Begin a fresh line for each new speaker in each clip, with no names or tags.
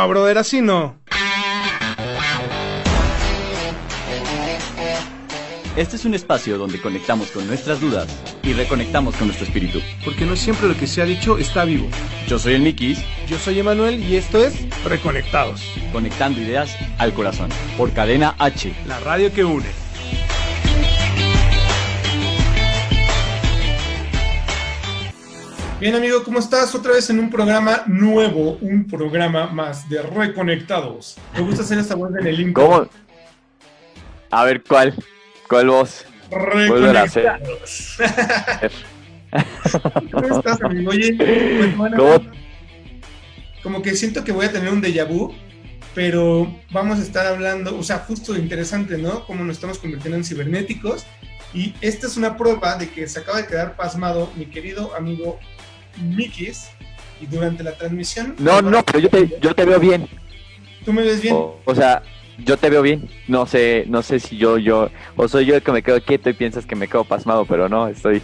No, brother, así no.
Este es un espacio donde conectamos con nuestras dudas y reconectamos con nuestro espíritu.
Porque no siempre lo que se ha dicho está vivo.
Yo soy el Mikis,
Yo soy Emanuel y esto es Reconectados,
conectando ideas al corazón. Por Cadena H.
la radio que une. Bien amigo, ¿cómo estás? Otra vez en un programa nuevo, un programa más de Reconectados. Me gusta hacer esta voz en el intro.
¿Cómo? A ver, ¿cuál? ¿Cuál voz?
Reconectados. ¿Cómo estás, amigo? Oye, pues bueno,
¿Cómo?
como que siento que voy a tener un déjà vu, pero vamos a estar hablando, o sea, justo interesante, ¿no? Cómo nos estamos convirtiendo en cibernéticos. Y esta es una prueba de que se acaba de quedar pasmado mi querido amigo Mikis. Y durante la transmisión.
No, no, pero yo te, yo te veo bien.
¿Tú me ves bien?
O, o sea, yo te veo bien. No sé, no sé si yo, yo, o soy yo el que me quedo quieto y piensas que me quedo pasmado, pero no, estoy,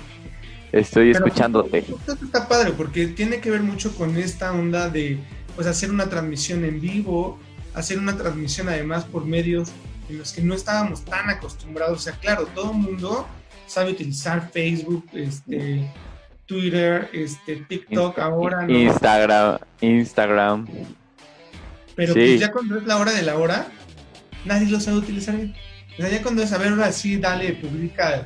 estoy
Pero
escuchándote.
Esto está padre porque tiene que ver mucho con esta onda de pues hacer una transmisión en vivo, hacer una transmisión además por medios en los que no estábamos tan acostumbrados. O sea, claro, todo el mundo sabe utilizar Facebook, este, Twitter, este, TikTok ahora, ¿no?
Instagram, Instagram.
Pero
sí.
pues ya cuando es la hora de la hora, nadie lo sabe utilizar bien. O sea, ya cuando es, a ver, ahora sí, dale, publica,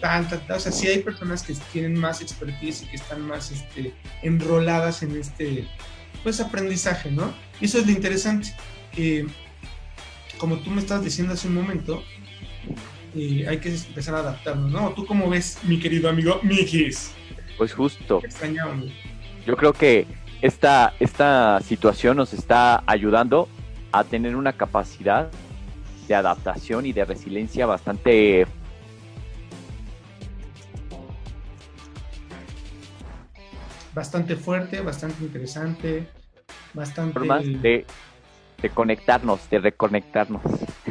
tan, tan, tan. O sea, sí hay personas que tienen más expertise y que están más este, enroladas en este, pues, aprendizaje, ¿no? Y eso es lo interesante, que como tú me estabas diciendo hace un momento, eh, hay que empezar a adaptarnos, ¿no? ¿Tú cómo ves, mi querido amigo Mikis?
Pues justo. Yo creo que esta, esta situación nos está ayudando a tener una capacidad de adaptación y de resiliencia bastante
Bastante fuerte, bastante interesante, bastante...
formas de, de conectarnos, de reconectarnos.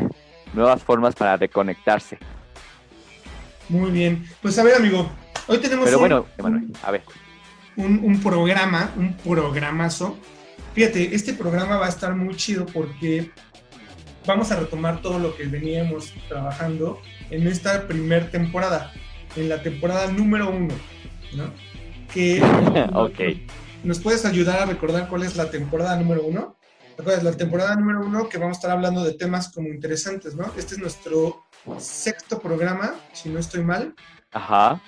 Nuevas formas para reconectarse.
Muy bien. Pues a ver, amigo, hoy tenemos
Pero
un,
bueno, Emanuel, a ver.
un, un programa, un programazo. Fíjate, este programa va a estar muy chido porque vamos a retomar todo lo que veníamos trabajando en esta primer temporada, en la temporada número uno, ¿no? Que
ok.
¿Nos puedes ayudar a recordar cuál es la temporada número uno? ¿Te? La temporada número uno que vamos a estar hablando de temas como interesantes, ¿no? Este es nuestro sexto programa, si no estoy mal.
Ajá.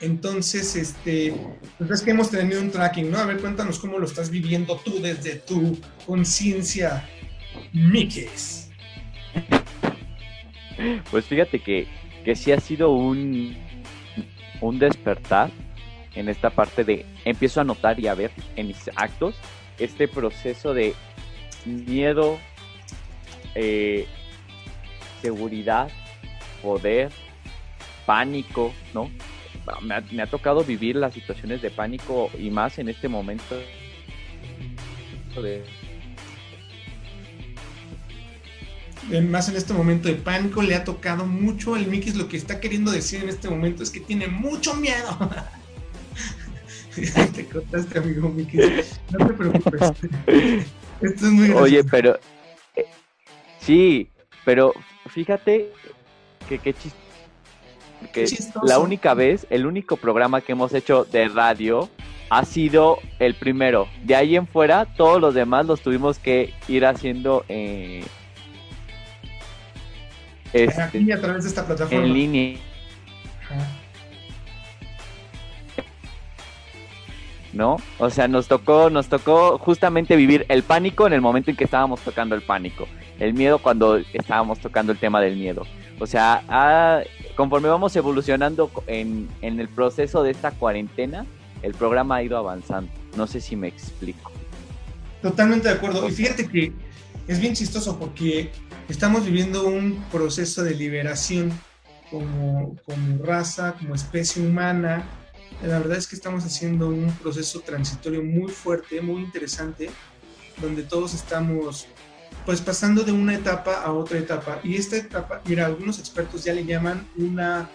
Entonces, este, pues ves que hemos tenido un tracking, ¿no? A ver, cuéntanos cómo lo estás viviendo tú desde tu conciencia, Mikes.
Pues fíjate que, que sí ha sido un, un despertar en esta parte de empiezo a notar y a ver en mis actos este proceso de miedo, eh, seguridad, poder, pánico, ¿no? Me ha, me ha tocado vivir las situaciones de pánico y más en este momento de,
Más en este momento de pánico le ha tocado mucho. El Mikis lo que está queriendo decir en este momento es que tiene mucho miedo. te cortaste, amigo Mikis. No te preocupes. Esto es muy gracioso.
Oye, pero eh, sí, pero fíjate que qué chis- que la única vez, el único programa que hemos hecho de radio ha sido el primero. De ahí en fuera, todos los demás los tuvimos que ir haciendo eh, este,
Aquí a través de esta plataforma.
en línea.
Ajá.
¿no? O sea, nos tocó, nos tocó justamente vivir el pánico en el momento en que estábamos tocando el pánico, el miedo cuando estábamos tocando el tema del miedo. O sea, conforme vamos evolucionando en, en el proceso de esta cuarentena, el programa ha ido avanzando. No sé si me explico.
Totalmente de acuerdo. Y fíjate que es bien chistoso porque estamos viviendo un proceso de liberación como, como raza, como especie humana. La verdad es que estamos haciendo un proceso transitorio muy fuerte, muy interesante, donde todos estamos pues pasando de una etapa a otra etapa. Y esta etapa, mira, algunos expertos ya le llaman una,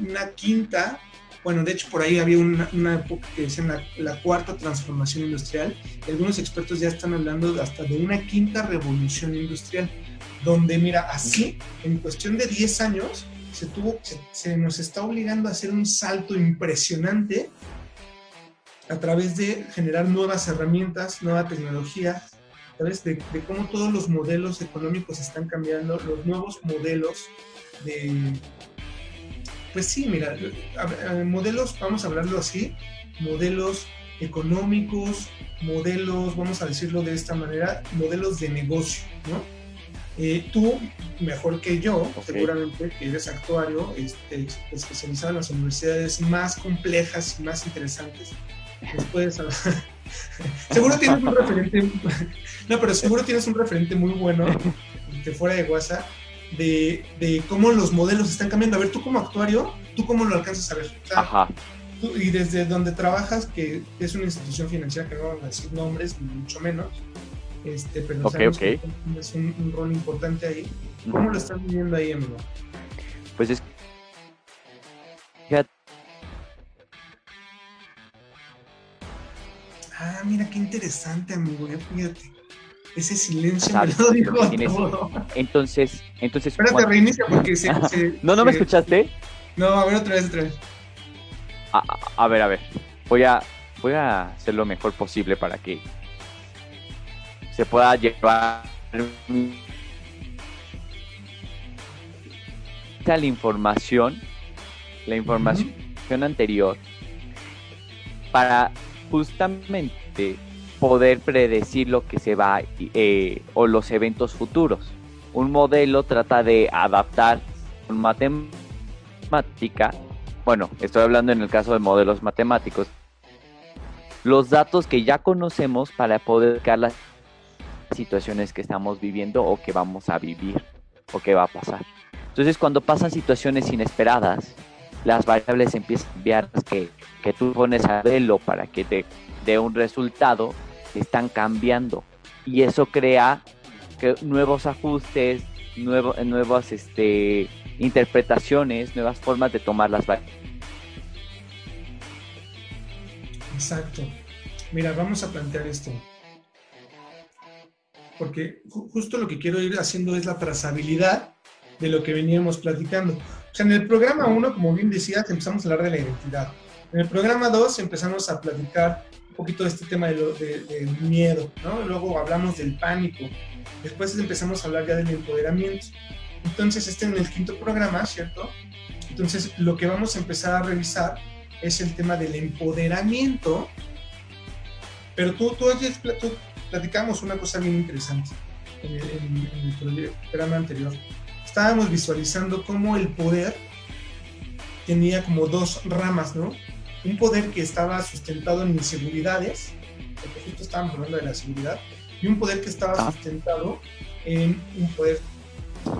una quinta bueno, de hecho por ahí había una, época que decían la, la, cuarta transformación industrial. Y algunos expertos ya están hablando hasta de una quinta revolución industrial, donde mira, así, en cuestión de 10 años, se, tuvo, se, nos está obligando a hacer un salto impresionante a través de generar nuevas herramientas, nueva tecnología, través de, de cómo todos los modelos económicos están cambiando, los nuevos modelos de, pues sí, mira, modelos, vamos a hablarlo así, modelos económicos, modelos, vamos a decirlo de esta manera, modelos de negocio, ¿no? Eh, tú, mejor que yo, seguramente que eres actuario, este, especializado en las universidades más complejas y más interesantes, pues puedes seguro tienes un referente, no, pero seguro tienes un referente muy bueno de fuera de WhatsApp de, de, cómo los modelos están cambiando. A ver, tú como actuario, ¿tú cómo lo alcanzas a ver? Ajá. y desde donde trabajas, que es una institución financiera, que no vamos a decir nombres, ni mucho menos, este, pero okay, okay. es un, rol importante ahí. ¿Cómo lo estás viviendo ahí, amigo?
Pues es
Ah, mira qué interesante, amigo, fíjate. Ese silencio me lo dijo
Entonces, entonces.
Espérate, reinicia porque se,
No, ¿no me escuchaste?
No, a ver otra vez, otra vez.
A, ver, a ver. Voy a, voy a hacer lo mejor posible para que se pueda llevar la información, la información anterior, para justamente poder predecir lo que se va eh, o los eventos futuros. Un modelo trata de adaptar con matemática, bueno, estoy hablando en el caso de modelos matemáticos, los datos que ya conocemos para poder crear las situaciones que estamos viviendo o que vamos a vivir o que va a pasar. Entonces, cuando pasan situaciones inesperadas, las variables empiezan a cambiar que, que tú pones a verlo para que te dé un resultado están cambiando y eso crea que nuevos ajustes, nuevas este, interpretaciones, nuevas formas de tomar las variables.
Exacto. Mira, vamos a plantear esto. Porque justo lo que quiero ir haciendo es la trazabilidad de lo que veníamos platicando. O sea, en el programa 1, como bien decías, empezamos a hablar de la identidad. En el programa 2 empezamos a platicar un poquito de este tema del miedo, ¿no? Luego hablamos del pánico, después empezamos a hablar ya del empoderamiento. Entonces, este en el quinto programa, ¿cierto? Entonces, lo que vamos a empezar a revisar es el tema del empoderamiento, pero tú, tú, tú platicamos una cosa bien interesante en el, en el programa anterior. Estábamos visualizando cómo el poder tenía como dos ramas, ¿no? un poder que estaba sustentado en inseguridades, porque justo estábamos hablando de la seguridad, y un poder que estaba ah. sustentado en un poder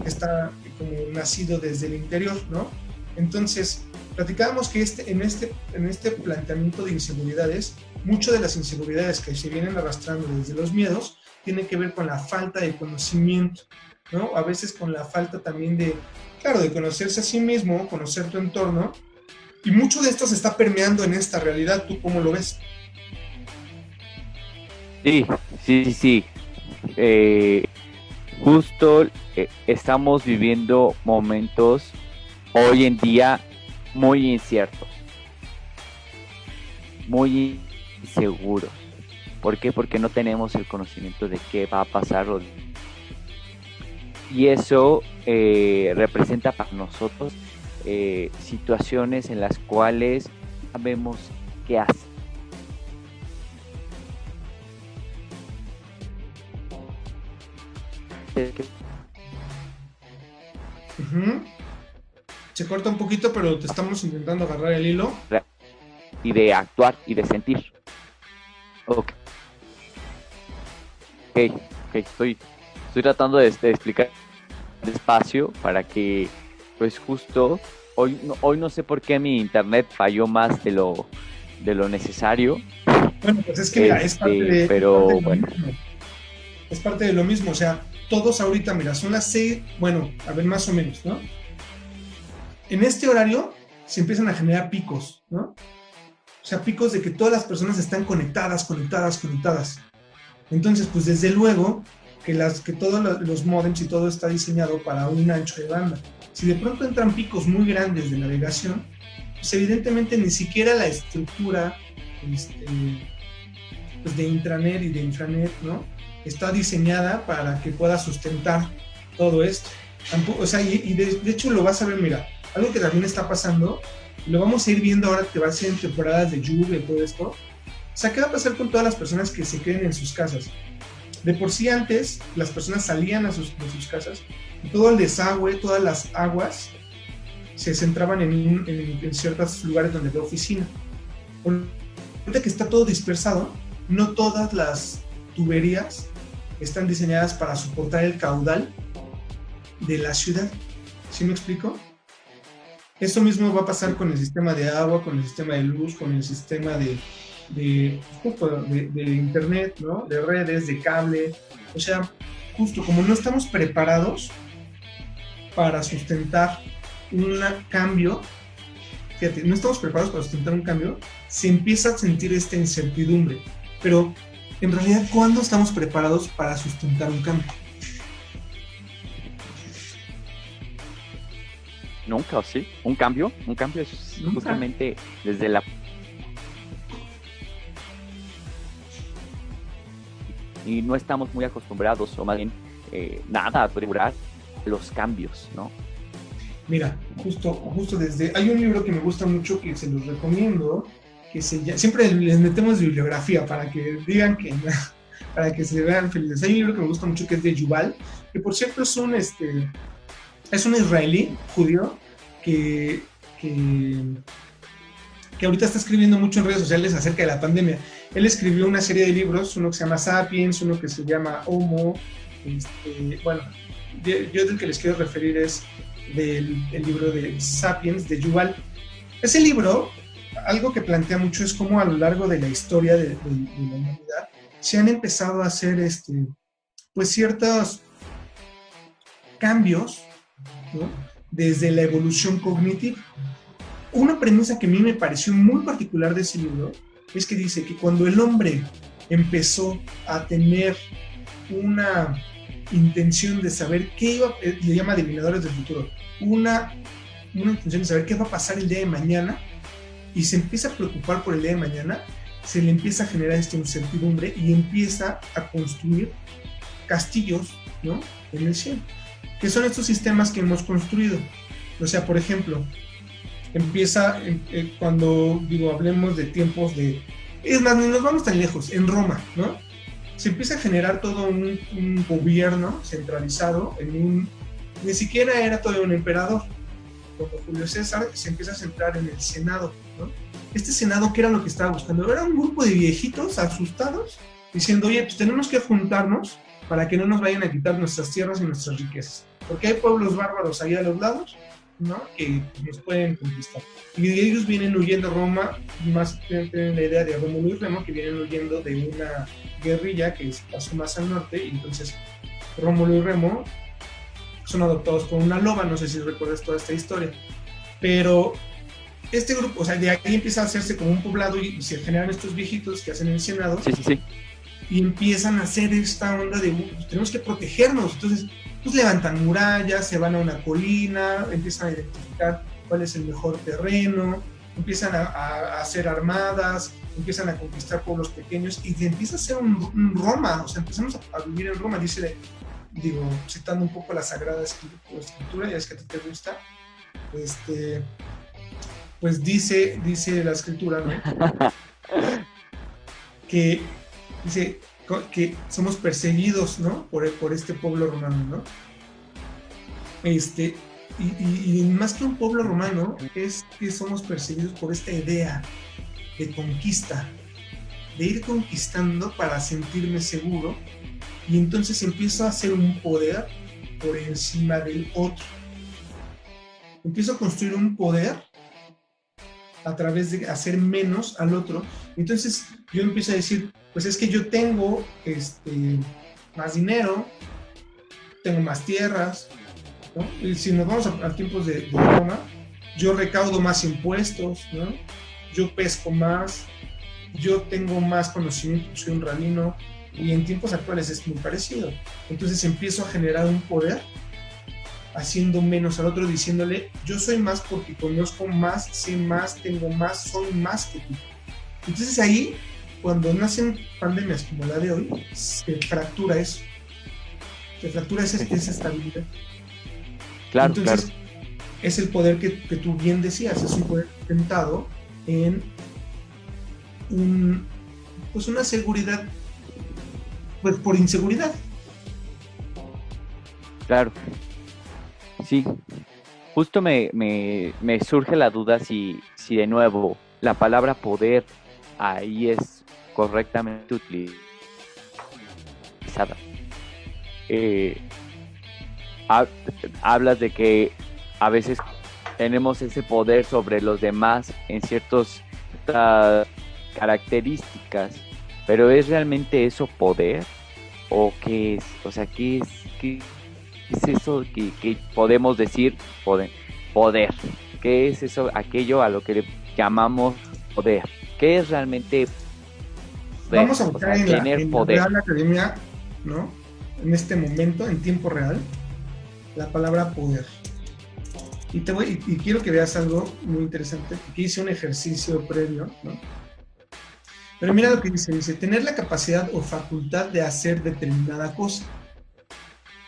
que está como nacido desde el interior, ¿no? Entonces, platicábamos que este, en, este, en este planteamiento de inseguridades, mucho de las inseguridades que se vienen arrastrando desde los miedos tiene que ver con la falta de conocimiento, ¿no? A veces con la falta también de, claro, de conocerse a sí mismo, conocer tu entorno, y mucho de esto se está permeando en esta realidad. ¿Tú cómo lo ves?
Sí, sí, sí. Eh, justo eh, estamos viviendo momentos hoy en día muy inciertos, muy inseguros. ¿Por qué? Porque no tenemos el conocimiento de qué va a pasar. Y eso eh, representa para nosotros eh, situaciones en las cuales sabemos qué hacer.
Se corta un poquito, pero te estamos intentando agarrar el hilo.
Y de actuar y de sentir. Ok. ok, estoy, estoy tratando de, de explicar despacio para que, pues justo, hoy, no- hoy no sé por qué mi internet falló más de lo, de lo necesario.
Bueno, pues es que mira, es
Este,
parte de,
pero,
es parte de lo
bueno.
mismo. Es parte de lo mismo, o sea, todos ahorita, mira, son las bueno, a ver, más o menos, ¿no? En este horario se empiezan a generar picos, ¿no? O sea, picos de que todas las personas están conectadas, conectadas, conectadas. Entonces, pues desde luego que, las, que todos lo- los modems y todo está diseñado para un ancho de banda. Si de pronto entran picos muy grandes de navegación, pues evidentemente ni siquiera la estructura este, pues, de intranet y de infranet, ¿no? Está diseñada para que pueda sustentar todo esto. Tampoco- o sea, y, y de, de hecho lo vas a ver, mira, algo que también está pasando, lo vamos a ir viendo ahora que va a ser en temporadas de lluvia y todo esto. O sea, ¿qué va a pasar con todas las personas que se queden en sus casas? De por sí antes, las personas salían a sus, de sus casas y todo el desagüe, todas las aguas se centraban en, en- en ciertos lugares donde había oficina. Ahorita que está todo dispersado, no todas las tuberías están diseñadas para soportar el caudal de la ciudad. ¿Sí me explico? Eso mismo va a pasar con el sistema de agua, con el sistema de luz, con el sistema de, de, justo de- de internet, ¿no? De redes, de cable. O sea, justo como no estamos preparados para sustentar un cambio, fíjate, no estamos preparados para sustentar un cambio, se empieza a sentir esta incertidumbre. Pero en realidad, ¿cuándo estamos preparados para sustentar un cambio?
Nunca, ¿o sí? ¿Un cambio? Un cambio es
Nunca.
justamente desde la... Y no estamos muy acostumbrados, o más bien, eh, nada, a durar los cambios, ¿no?
Mira, justo, justo desde. Hay un libro que me gusta mucho que se los recomiendo, que se llama. Siempre les metemos bibliografía para que digan que. para que se vean felices. Hay un libro que me gusta mucho que es de Yuval, que por cierto es un, este, es un israelí judío que, que, que ahorita está escribiendo mucho en redes sociales acerca de la pandemia. Él escribió una serie de libros, uno que se llama Sapiens, uno que se llama Homo. Este, bueno, yo del que les quiero referir es del el libro de Sapiens de Yuval. Ese libro, algo que plantea mucho es cómo a lo largo de la historia de, de- de la humanidad se han empezado a hacer este, pues ciertos cambios ¿no? desde la evolución cognitiva. Una premisa que a mí me pareció muy particular de ese libro es que dice que cuando el hombre empezó a tener una intención de saber qué iba, eh, le llama adivinadores del futuro, una, una intención de saber qué va a pasar el día de mañana y se empieza a preocupar por el día de mañana, se le empieza a generar esta incertidumbre y empieza a construir castillos ¿no? en el cielo, que son estos sistemas que hemos construido. O sea, por ejemplo, empieza eh, eh, cuando digo hablemos de tiempos de es más ni nos vamos tan lejos en Roma no se empieza a generar todo un, gobierno centralizado en un ni siquiera era todo un emperador como Julio César se empieza a centrar en el senado ¿no? este senado qué era lo que estaba buscando era un grupo de viejitos asustados diciendo oye pues tenemos que juntarnos para que no nos vayan a quitar nuestras tierras y nuestras riquezas porque hay pueblos bárbaros ahí a los lados ¿no? que nos pueden conquistar. Y ellos vienen huyendo a Roma, más tienen la idea de Rómulo y Remo, que vienen huyendo de una guerrilla que pasó más al norte, y entonces Rómulo y Remo son adoptados por una loba, no sé si recuerdas toda esta historia, pero este grupo, o sea, de ahí empieza a hacerse como un poblado y, y se generan estos viejitos que hacen el Senado,
Sí, sí, sí.
y empiezan a hacer esta onda de "Uh, pues, tenemos que protegernos. Entonces, pues levantan murallas, se van a una colina, empiezan a identificar cuál es el mejor terreno, empiezan a, a- a hacer armadas, empiezan a conquistar pueblos pequeños y empieza a hacer un, un Roma, o sea, empezamos a, a vivir en Roma, dice, digo, citando un poco la Sagrada Escritu- Escritura, ya es que a ti te gusta, este, pues dice, dice la Escritura, ¿no? que dice que somos perseguidos, ¿no? Por, por este pueblo romano, ¿no? Este, y, y- más que un pueblo romano, es que somos perseguidos por esta idea de conquista, de ir conquistando para sentirme seguro y entonces empiezo a hacer un poder por encima del otro. Empiezo a construir un poder a través de hacer menos al otro. Entonces yo empiezo a decir, pues es que yo tengo este, más dinero, tengo más tierras, ¿no? Y si nos vamos a, tiempos de, de, Roma, yo recaudo más impuestos, ¿no? Yo pesco más, yo tengo más conocimiento, soy un rabino, y en tiempos actuales es muy parecido. Entonces empiezo a generar un poder haciendo menos al otro, diciéndole, yo soy más porque conozco más, sé más, tengo más, soy más que tú. Entonces ahí, cuando nacen pandemias como la de hoy, se fractura eso. Se fractura esa, esa estabilidad.
Claro,
Entonces,
claro.
es el poder que, que, tú bien decías, es un poder tentado en un, pues una seguridad, pues por inseguridad.
Claro. Sí. Justo me, me, me surge la duda si, si de nuevo la palabra poder ahí es correctamente utilizada. Eh, hablas de que a veces tenemos ese poder sobre los demás en ciertas características, pero ¿es realmente eso poder? ¿O qué es? O sea, ¿qué es? ¿Qué es eso que, podemos decir poder, poder? ¿Qué es eso, aquello a lo que le llamamos poder? ¿Qué es realmente?
Vamos a buscar o sea, en, la, en poder. la Real Academia, ¿no? En este momento, en tiempo real, la palabra poder. Y, te voy, y, y quiero que veas algo muy interesante. Aquí hice un ejercicio previo, ¿no? Pero mira lo que dice, dice, tener la capacidad o facultad de hacer determinada cosa.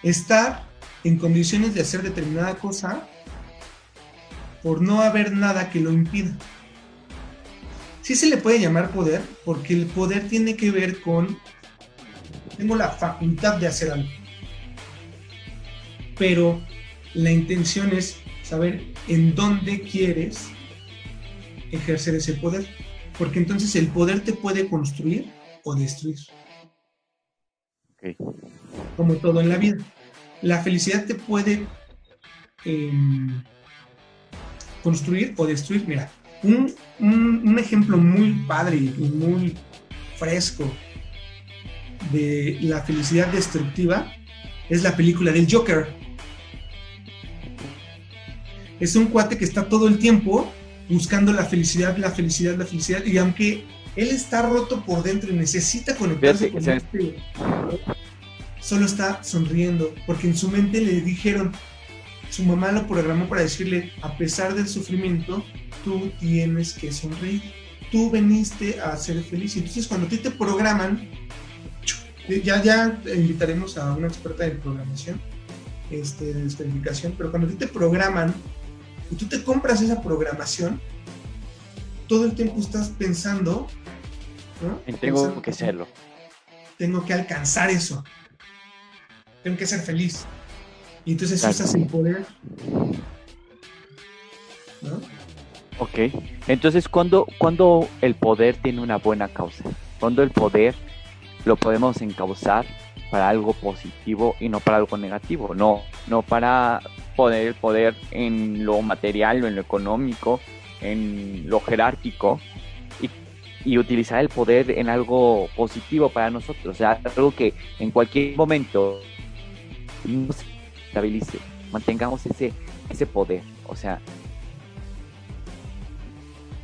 Estar en condiciones de hacer determinada cosa por no haber nada que lo impida. Sí se le puede llamar poder porque el poder tiene que ver con, tengo la facultad de hacer algo. Pero la intención es saber en dónde quieres ejercer ese poder porque entonces el poder te puede construir o destruir.
Okay.
Como todo en la vida. La felicidad te puede eh, construir o destruir. Mira, un, un, un, ejemplo muy padre y muy fresco de la felicidad destructiva es la película del Joker. Es un cuate que está todo el tiempo buscando la felicidad, la felicidad, la felicidad. Y aunque él está roto por dentro y necesita conectarse con este, solo está sonriendo, porque en su mente le dijeron, su mamá lo programó para decirle, a pesar del sufrimiento, tú tienes que sonreír. Tú veniste a ser feliz. Entonces, cuando a ti te programan, ya, ya invitaremos a una experta en programación, este, de descodificación, pero cuando a ti te programan y tú te compras esa programación, todo el tiempo estás pensando, ¿no?
Tengo
pensando,
que serlo.
Tengo que alcanzar eso. Tengo que ser feliz. Y entonces claro. usas el poder. ¿No?
Ok. Entonces, ¿cuándo, ¿cuándo el poder tiene una buena causa? ¿Cuándo el poder lo podemos encauzar para algo positivo y no para algo negativo? No, no para poner el poder en lo material en lo económico, en lo jerárquico y, y, utilizar el poder en algo positivo para nosotros, o sea, algo que en cualquier momento nos estabilice, mantengamos ese, ese poder, o sea,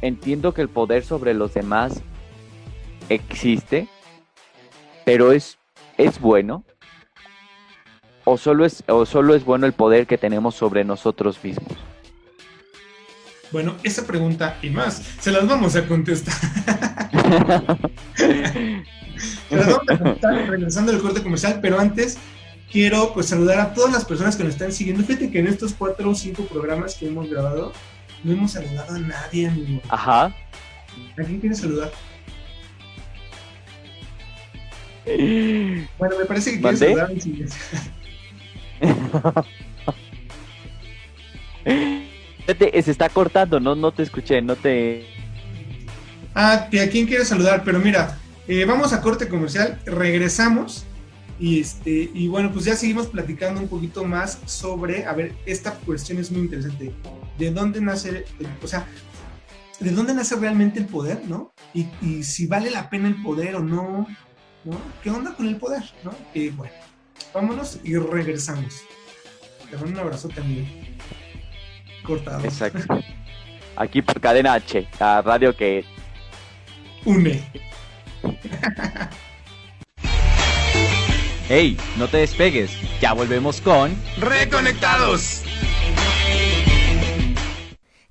entiendo que el poder sobre los demás existe, pero es, es bueno, o solo es o solo es bueno el poder que tenemos sobre nosotros mismos?
Bueno, esa pregunta y más se las vamos a contestar. se las vamos a contestar regresando al corte comercial, pero antes quiero pues saludar a todas las personas que nos están siguiendo. Fíjate que en estos cuatro o cinco programas que hemos grabado no hemos saludado a nadie, amigo.
Ajá.
¿A quién quieres saludar? Bueno, me parece que quieres
¿Mandé?
saludar al siguiente.
Se está cortando, no, no te escuché, no te...
Ah, a quién quieres saludar, pero mira, eh, vamos a corte comercial, regresamos Y, este, y bueno, pues ya seguimos platicando un poquito más sobre, a ver, esta cuestión es muy interesante. ¿De dónde nace, o sea, de dónde nace realmente el poder, ¿no? Y, y si vale la pena el poder o no, ¿no? ¿Qué onda con el poder, ¿no? Y bueno, vámonos y regresamos. Te mando un abrazo también. Cortado.
Exacto. Aquí por Cadena H, la radio que
Une.
Hey, no te despegues, ya volvemos con
¡Reconectados!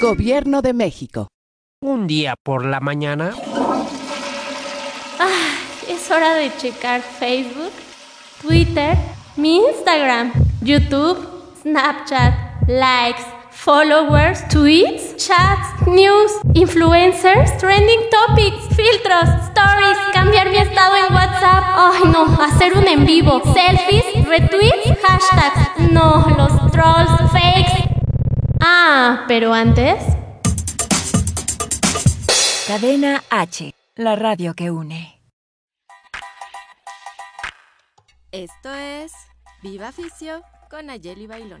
Gobierno de México.
Un día por la mañana.
Ah, es hora de checar Facebook, Twitter, mi Instagram, YouTube, Snapchat, likes, followers, tweets, chats, news, influencers, trending topics, filtros, stories, cambiar mi estado en WhatsApp. Ay, no, hacer un en vivo, selfies, retweets, hashtags. No, los trolls, fakes. Ah, pero antes.
Cadena H, la radio que une.
Esto es Viva Ficio con Ayeli Bailón.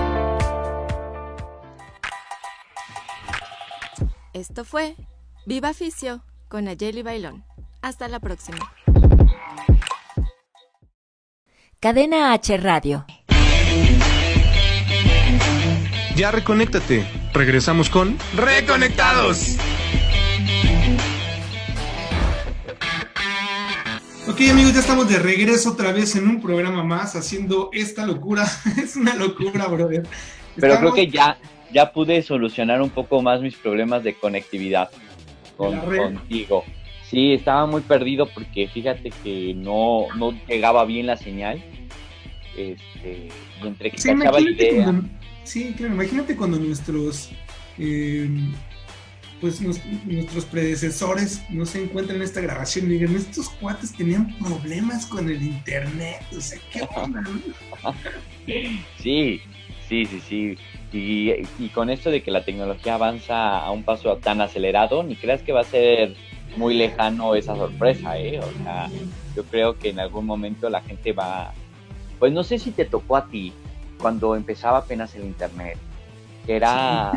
Esto fue Viva Fisio con Ayeli Bailón. Hasta la próxima.
Cadena H Radio.
Ya reconéctate. Regresamos con Reconectados. Ok amigos, ya estamos de regreso otra vez en un programa más haciendo esta locura. es una locura, brother.
Pero
Estamos-
creo que ya, ya pude solucionar un poco más mis problemas de conectividad con, contigo. Sí, estaba muy perdido porque fíjate que no, no llegaba bien la señal. Este, y entre que
Sí,
cachaba idea.
cuando, sí, claro, imagínate cuando nuestros eh, pues nos- nuestros predecesores no se encuentran en esta grabación y digan, estos cuates tenían problemas con el internet, o sea, qué onda.
Sí, sí, sí, sí. Y, y con esto de que la tecnología avanza a un paso tan acelerado, ni creas que va a ser muy lejano esa sorpresa, ¿eh? O sea, yo creo que en algún momento la gente va... Pues no sé si te tocó a ti cuando empezaba apenas el internet, que era...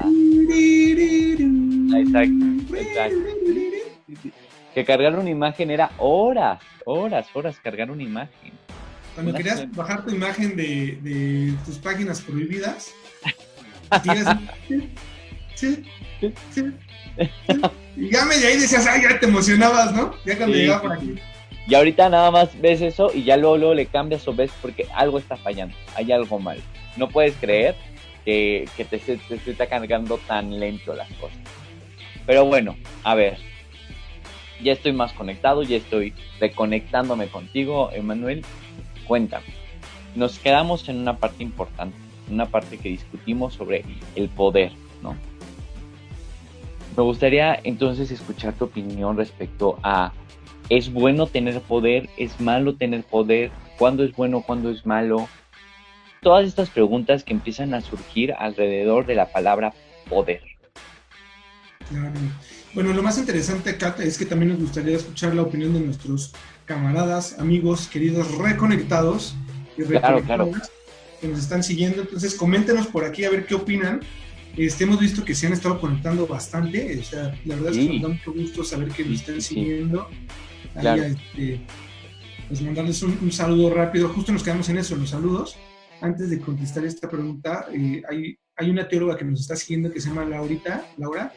Exacto, exacto. Que cargar una imagen era horas, horas, horas cargar una imagen.
Cuando
Una
querías bajar tu imagen de, de tus páginas prohibidas, tienes- sí, sí, sí, sí. y ya me de ahí decías, ay, ya te emocionabas, ¿no? Ya cuando
Sí,
llegaba
sí,
por aquí.
Y ahorita nada más ves eso y ya luego, luego le cambias o ves porque algo está fallando, hay algo mal. No puedes creer que, que te, te, está cargando tan lento las cosas. Pero bueno, a ver, ya estoy más conectado, ya estoy reconectándome contigo, Emanuel. Cuéntame, nos quedamos en una parte importante, una parte que discutimos sobre el poder, ¿no? Me gustaría entonces escuchar tu opinión respecto a ¿Es bueno tener poder? ¿Es malo tener poder? ¿Cuándo es bueno? ¿Cuándo es malo? Todas estas preguntas que empiezan a surgir alrededor de la palabra poder.
Claro. Bueno, lo más interesante acá es que también nos gustaría escuchar la opinión de nuestros camaradas, amigos, queridos reconectados y
Claro, claro.
Que nos están siguiendo. Entonces, coméntenos por aquí a ver qué opinan. Este, hemos visto que se han estado conectando bastante. O sea, la verdad es que nos da mucho gusto saber que nos están siguiendo. Ahí,
Claro.
este, pues mandarles un, saludo rápido. Justo nos quedamos en eso, los saludos. Antes de contestar esta pregunta, eh, hay, hay una teóloga que nos está siguiendo que se llama Laurita, Laura,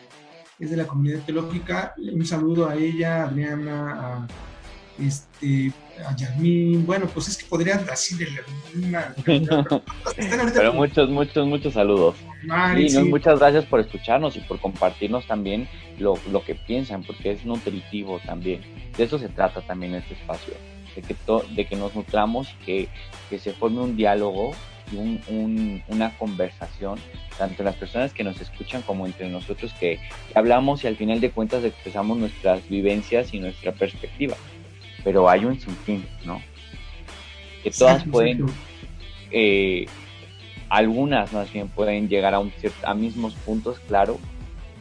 es de la comunidad teológica. Un saludo a ella, a Adriana, a, este, a Yasmín. Bueno, pues es que podría así de una.
Pero muchos, muchos, muchos saludos. Muchas gracias por escucharnos y por compartirnos también lo, lo, que piensan, porque es nutritivo también. De eso se trata también este espacio, de que, de que nos nutramos, que, que se forme un diálogo y un, una conversación, tanto las personas que nos escuchan como entre nosotros que hablamos y al final de cuentas expresamos nuestras vivencias y nuestra perspectiva. Pero hay un sinfín, ¿no? Que todas pueden, eh, algunas más bien pueden llegar a, un a mismos puntos, claro,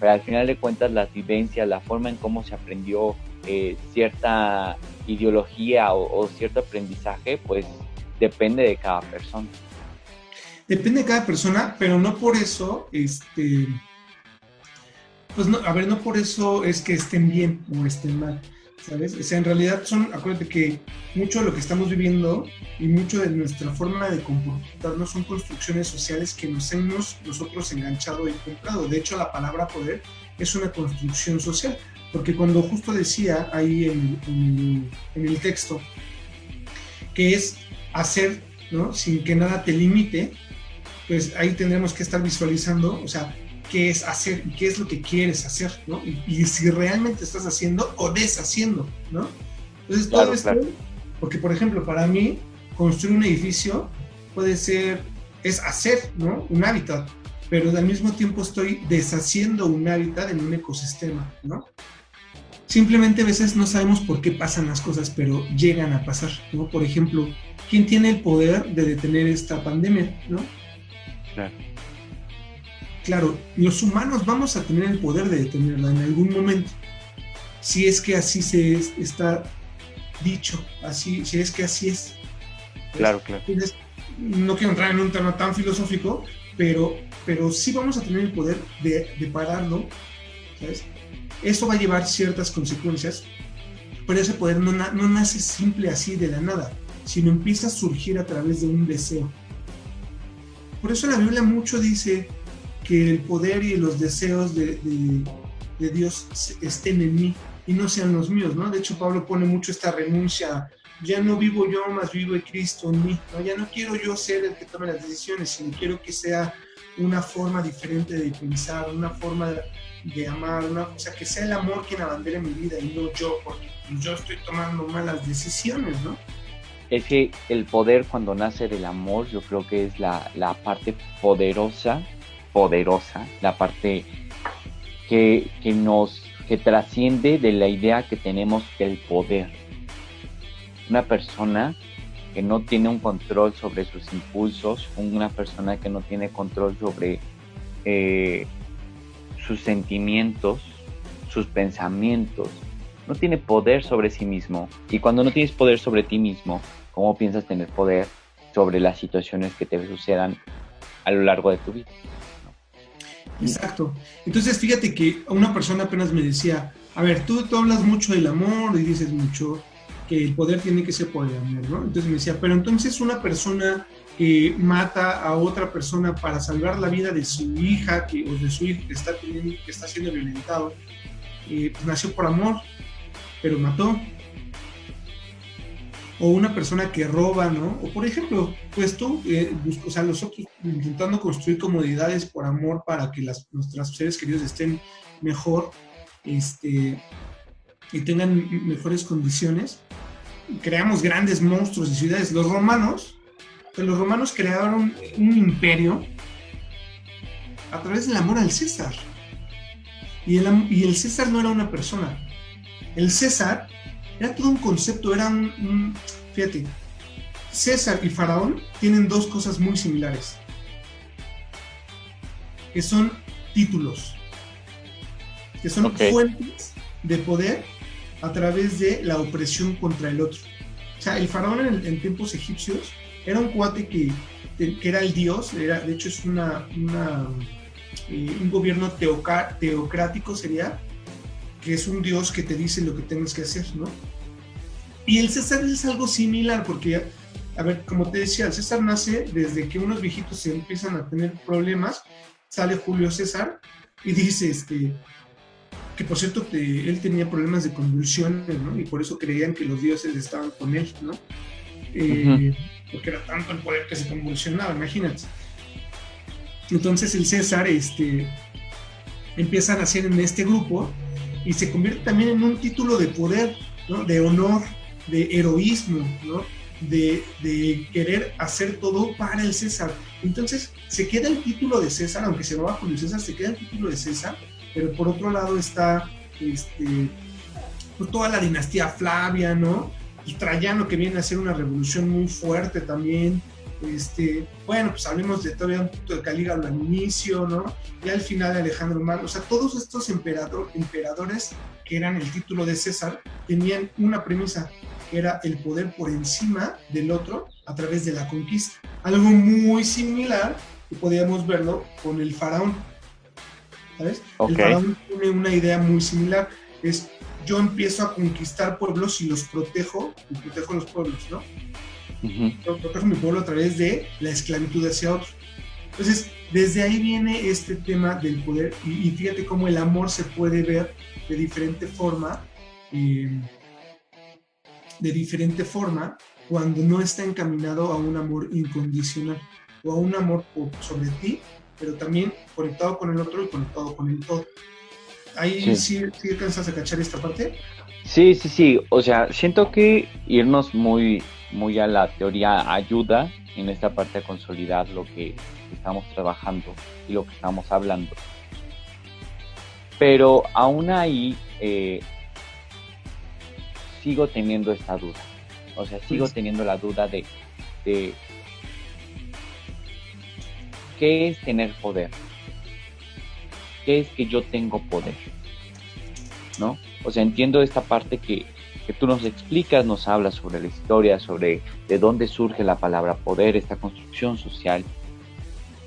pero al final de cuentas las vivencias, la forma en cómo se aprendió eh, cierta ideología o, o, cierto aprendizaje, pues depende de cada persona.
Depende de cada persona, pero no por eso, este, pues no, a ver, no por eso es que estén bien o estén mal, ¿sabes? O sea, en realidad son, acuérdate que mucho de lo que estamos viviendo y mucho de nuestra forma de comportarnos son construcciones sociales que nos hemos nosotros enganchado y comprado. De hecho, la palabra poder es una construcción social, porque cuando justo decía ahí en, en el texto que es hacer, ¿no? Sin que nada te limite, pues ahí tendremos que estar visualizando, o sea, qué es hacer y qué es lo que quieres hacer, ¿no? Y, si realmente estás haciendo o deshaciendo, ¿no? Entonces, todo esto, porque por ejemplo, para mí, construir un edificio puede ser, es hacer, ¿no? Un hábitat, pero al mismo tiempo estoy deshaciendo un hábitat en un ecosistema, ¿no? Simplemente a veces no sabemos por qué pasan las cosas, pero llegan a pasar, ¿no? Por ejemplo, ¿quién tiene el poder de detener esta pandemia, ¿no? Claro. Los humanos vamos a tener el poder de detenerla en algún momento. Si es que así se está dicho, así, si es que así es.
Claro, claro.
no quiero entrar en un tema tan filosófico, pero, pero sí vamos a tener el poder de, de pararlo, ¿sabes? Eso va a llevar ciertas consecuencias, pero ese poder no, no nace simple así de la nada, sino empieza a surgir a través de un deseo. Por eso la Biblia mucho dice que el poder y los deseos de, Dios estén en mí y no sean los míos, ¿no? De hecho, Pablo pone mucho esta renuncia, ya no vivo yo, más vivo Cristo en mí, ¿no? Ya no quiero yo ser el que tome las decisiones, sino quiero que sea una forma diferente de pensar, una forma de, amar, una, o sea, que sea el amor quien abandere mi vida y no yo, porque yo estoy tomando malas decisiones, ¿no?
es que el poder cuando nace del amor yo creo que es la, parte poderosa, poderosa, la parte que, nos que trasciende de la idea que tenemos del poder. Una persona que no tiene un control sobre sus impulsos, una persona que no tiene control sobre eh, sus sentimientos, sus pensamientos, no tiene poder sobre sí mismo. Y cuando no tienes poder sobre ti mismo, ¿cómo piensas tener poder sobre las situaciones que te sucedan a lo largo de tu vida?
Exacto. Entonces, fíjate que una persona apenas me decía, a ver, tú, tú hablas mucho del amor y dices mucho que el poder tiene que ser por el ¿no? Entonces me decía, pero entonces una persona que mata a otra persona para salvar la vida de su hija que, o de su hijo que está, que está siendo violentado, eh, pues nació por amor pero mató. O una persona que roba, ¿no? O por ejemplo, pues tú, eh, o sea, nosotros intentando construir comodidades por amor para que las, nuestros seres queridos estén mejor este, y tengan mejores condiciones, creamos grandes monstruos de ciudades. Los romanos, pues los romanos crearon un imperio a través del amor al César. Y el, y el César no era una persona, el César era todo un concepto, era un, fíjate, César y Faraón tienen dos cosas muy similares, que son títulos, que son fuentes de poder a través de la opresión contra el otro. O sea, el faraón en, tiempos egipcios era un cuate que, era el dios, era, de hecho es una, eh, un gobierno teocrático sería, que es un Dios que te dice lo que tienes que hacer, ¿no? Y el César es algo similar, porque, a ver, como te decía, el César nace desde que unos viejitos se empiezan a tener problemas, sale Julio César y dice, este, que por cierto él tenía problemas de convulsiones, ¿no? Y por eso creían que los dioses estaban con él, ¿no? Eh, porque era tanto el poder que se convulsionaba, imagínate. Entonces el César este, empieza a nacer en este grupo y se convierte también en un título de poder, de honor, de heroísmo, de, querer hacer todo para el César. Entonces se queda el título de César, aunque se va con el César, se queda el título de César, pero por otro lado está este, pues, toda la dinastía Flavia, ¿no? Y Trayano que viene a hacer una revolución muy fuerte también. Este, bueno, pues hablemos de todavía un poquito de Calígula al inicio, ¿no? Y al final de Alejandro Magno. O sea, todos estos emperador, emperadores que eran el título de César tenían una premisa, que era el poder por encima del otro a través de la conquista. Algo muy similar que podíamos verlo con el faraón ¿sabes? El faraón tiene una idea muy similar, es yo empiezo a conquistar pueblos y los protejo, y protejo los pueblos, ¿no? Yo protejo mi pueblo a través de la esclavitud hacia otros. Entonces, desde ahí viene este tema del poder y, fíjate cómo el amor se puede ver de diferente forma, eh, de diferente forma cuando no está encaminado a un amor incondicional o a un amor sobre ti pero también conectado con el otro y conectado con el todo. ¿Ahí sí, sí, alcanzas a cachar esta parte?
Sí, sí, sí. O sea, siento que irnos muy, muy a la teoría ayuda en esta parte a consolidar lo que estamos trabajando y lo que estamos hablando. Pero aún ahí eh, sigo teniendo esta duda. O sea, sigo pues teniendo la duda de, de ¿Qué es tener poder? ¿Qué es que yo tengo poder? ¿No? O sea, entiendo esta parte que, tú nos explicas, nos hablas sobre la historia, sobre de dónde surge la palabra poder, esta construcción social.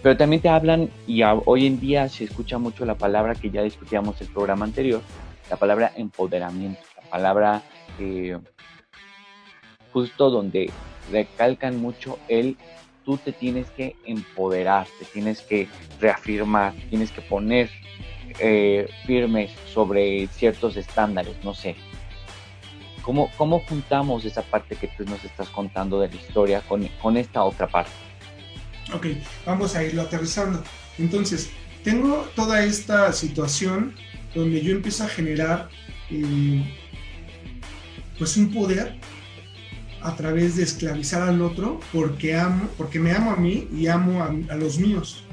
Pero también te hablan, y hoy en día se escucha mucho la palabra que ya discutíamos el programa anterior, la palabra empoderamiento, la palabra eh, justo donde recalcan mucho el tú te tienes que empoderar, te tienes que reafirmar, tienes que poner eh, firmes sobre ciertos estándares, no sé. ¿Cómo, ¿Cómo juntamos esa parte que tú nos estás contando de la historia con, con esta otra parte?
Ok, vamos a irlo aterrizando. Entonces, tengo toda esta situación donde yo empiezo a generar eh, pues un poder a través de esclavizar al otro porque amo, porque me amo a mí y amo a, los míos.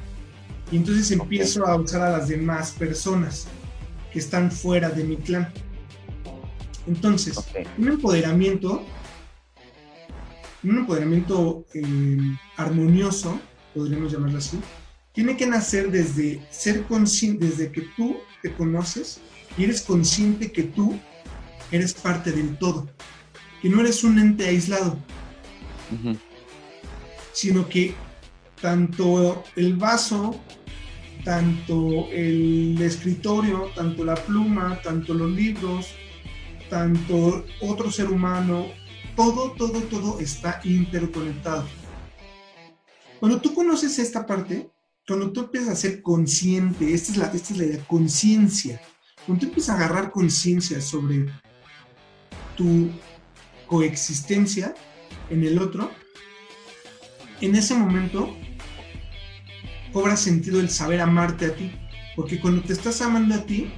Y entonces empiezo a usar a las demás personas que están fuera de mi clan. Entonces, un empoderamiento, un empoderamiento eh, armonioso, podríamos llamarlo así, tiene que nacer desde ser consciente, desde que tú te conoces y eres consciente que tú eres parte del todo que no eres un ente aislado, sino que tanto el vaso, tanto el escritorio, tanto la pluma, tanto los libros, tanto otro ser humano, todo, todo, todo está interconectado. Cuando tú conoces esta parte, cuando tú empiezas a ser consciente, esta es la, esta es la idea, conciencia, cuando tú empiezas a agarrar conciencia sobre tu coexistencia en el otro, en ese momento cobra sentido el saber amarte a ti, porque cuando te estás amando a ti,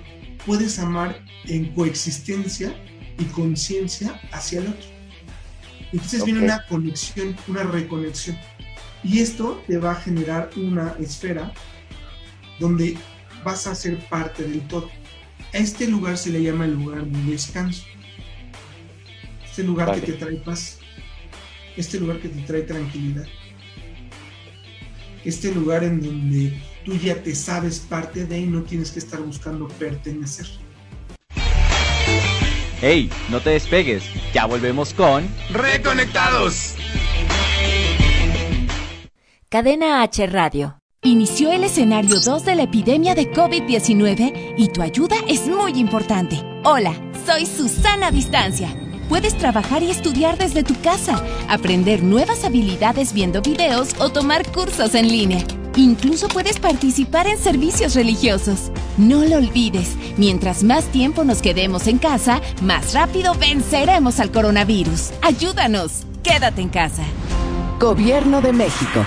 puedes amar en coexistencia y conciencia hacia el otro. Entonces viene una conexión, una reconexión. Y esto te va a generar una esfera donde vas a ser parte del todo. A este lugar se le llama el lugar de descanso este lugar que te trae paz, este lugar que te trae tranquilidad, este lugar en donde tú ya te sabes parte de y no tienes que estar buscando pertenecer.
Hey, no te despegues, ya volvemos con
Reconectados.
Cadena H Radio. Inició el escenario 2 de la epidemia de COVID-19 y tu ayuda es muy importante. Hola, soy Susana Distancia Puedes trabajar y estudiar desde tu casa, aprender nuevas habilidades viendo videos o tomar cursos en línea. Incluso puedes participar en servicios religiosos. No lo olvides, mientras más tiempo nos quedemos en casa, más rápido venceremos al coronavirus. Ayúdanos, quédate en casa.
Gobierno de México.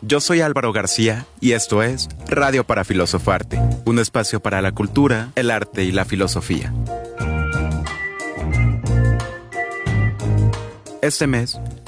Yo soy Álvaro García y esto es Radio para Filosofarte, un espacio para la cultura, el arte y la filosofía. Este mes,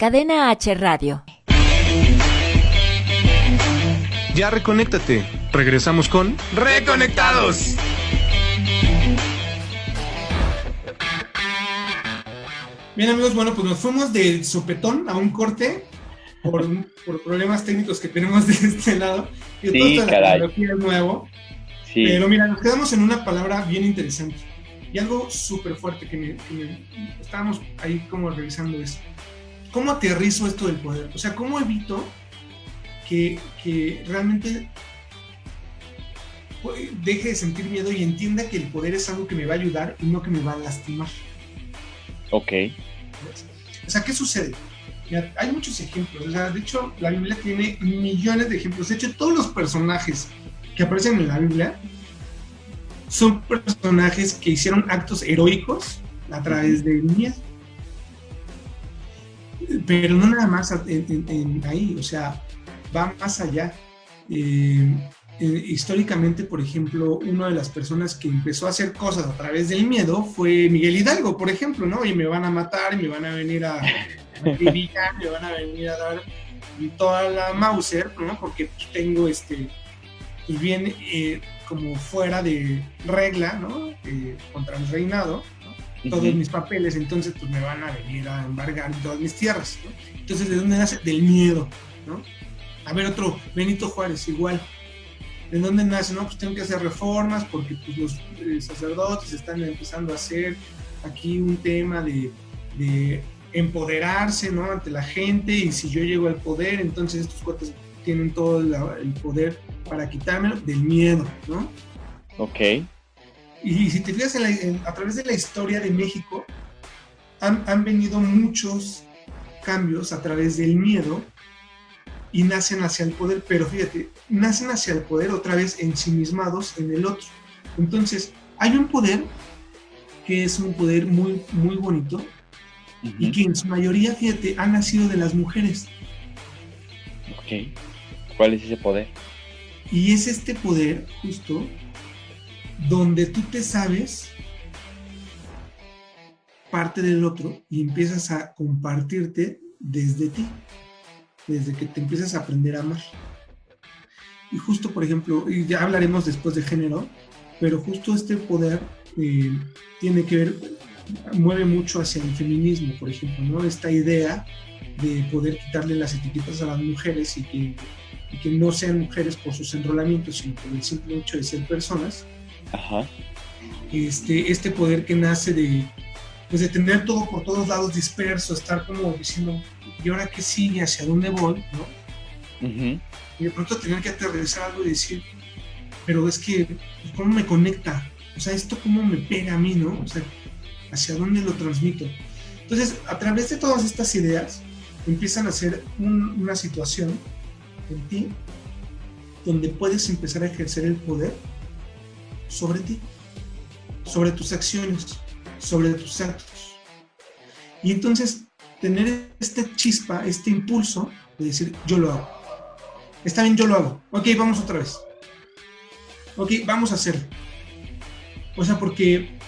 Cadena H Radio.
Ya reconéctate. Regresamos con Reconectados. Bien amigos, bueno, pues nos fuimos del sopetón a un corte por, por problemas técnicos que tenemos de este lado. Y
sí,
todo
caray.
la tecnología es nuevo.
Sí.
Pero mira, nos quedamos en una palabra bien interesante y algo súper fuerte que, me, que me- estábamos ahí como revisando eso. ¿Cómo aterrizo esto del poder? O sea, ¿cómo evito que, que realmente deje de sentir miedo y entienda que el poder es algo que me va a ayudar y no que me va a lastimar?
Ok.
O sea, ¿qué sucede? Mira, hay muchos ejemplos. O sea, de hecho, la Biblia tiene millones de ejemplos. De hecho, todos los personajes que aparecen en la Biblia son personajes que hicieron actos heroicos a través del miedo. Pero no nada más en- ahí, o sea, va más allá. Eh, eh, históricamente, por ejemplo, una de las personas que empezó a hacer cosas a través del miedo fue Miguel Hidalgo, por ejemplo, ¿no? Y me van a matar, me van a venir a, a me van a venir a dar toda la Mauser, ¿no? Porque tengo este, pues bien, eh, como fuera de regla, ¿no? Eh, contra el reinado, Todos mis papeles, entonces pues me van a venir a embargar todas mis tierras, ¿no? Entonces, ¿de dónde nace? Del miedo, ¿no? A ver, otro, Benito Juárez, igual. ¿De dónde nace? No, pues tengo que hacer reformas porque pues, los eh, sacerdotes están empezando a hacer aquí un tema de, de empoderarse ¿no? ante la gente y si yo llego al poder, entonces estos cuates tienen todo la- el poder para quitármelo del miedo, ¿no?
Ok.
Y si te fijas en la- en- a través de la historia de México, han, han venido muchos cambios a través del miedo y nacen hacia el poder, pero fíjate, nacen hacia el poder otra vez ensimismados en el otro. Entonces, hay un poder que es un poder muy, muy bonito y que en su mayoría, fíjate, ha nacido de las mujeres.
Ok. ¿Cuál es ese poder?
Y es este poder justo donde tú te sabes parte del otro y empiezas a compartirte desde ti, desde que te empiezas a aprender a amar. Y justo, por ejemplo, y ya hablaremos después de género, pero justo este poder eh, tiene que ver, mueve mucho hacia el feminismo, por ejemplo, ¿no? Esta idea de poder quitarle las etiquetas a las mujeres y que, y que no sean mujeres por sus enrolamientos, sino por el simple hecho de ser personas.
Ajá.
Este, este poder que nace de, pues de tener todo por todos lados disperso, estar como diciendo, ¿y ahora qué sigue? ¿Hacia dónde voy? ¿no? Y de pronto tener que aterrizar algo y decir, pero es que, pues, ¿cómo me conecta? O sea, esto cómo me pega a mí, ¿no? O sea, ¿hacia dónde lo transmito? Entonces, a través de todas estas ideas, empiezan a ser una situación en ti donde puedes empezar a ejercer el poder sobre ti, sobre tus acciones, sobre tus actos. Y entonces tener este chispa, este impulso de decir, yo lo hago. Está bien, yo lo hago. Ok, vamos otra vez. Ok, vamos a hacerlo. O sea, porque